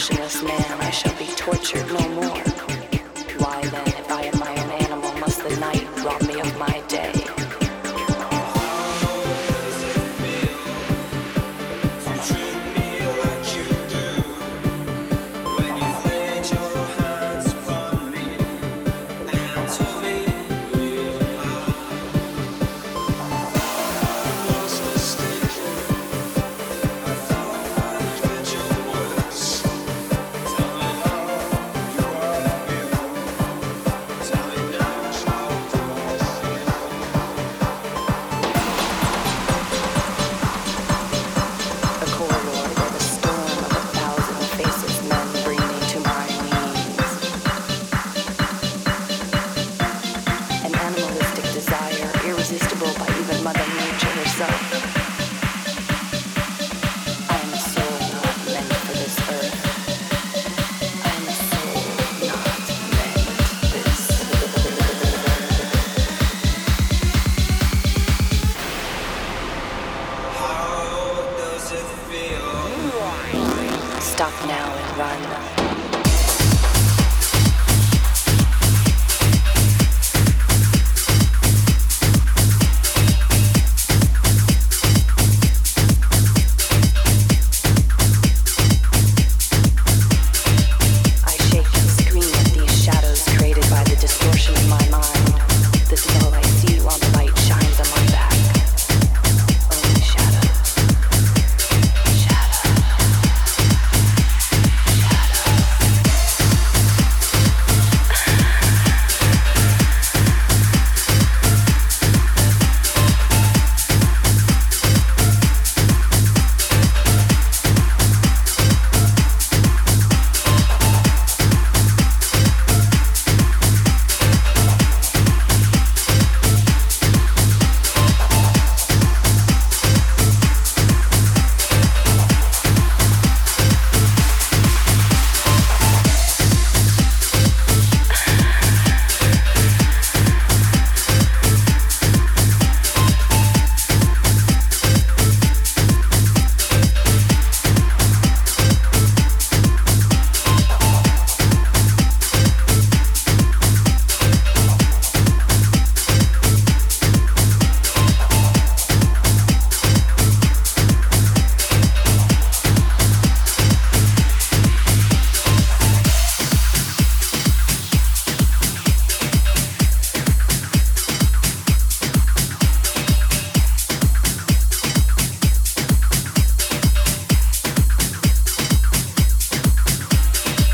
passionless man, I shall be tortured no more. Why then, if I am my own animal, must the night rob me? Stop now and run.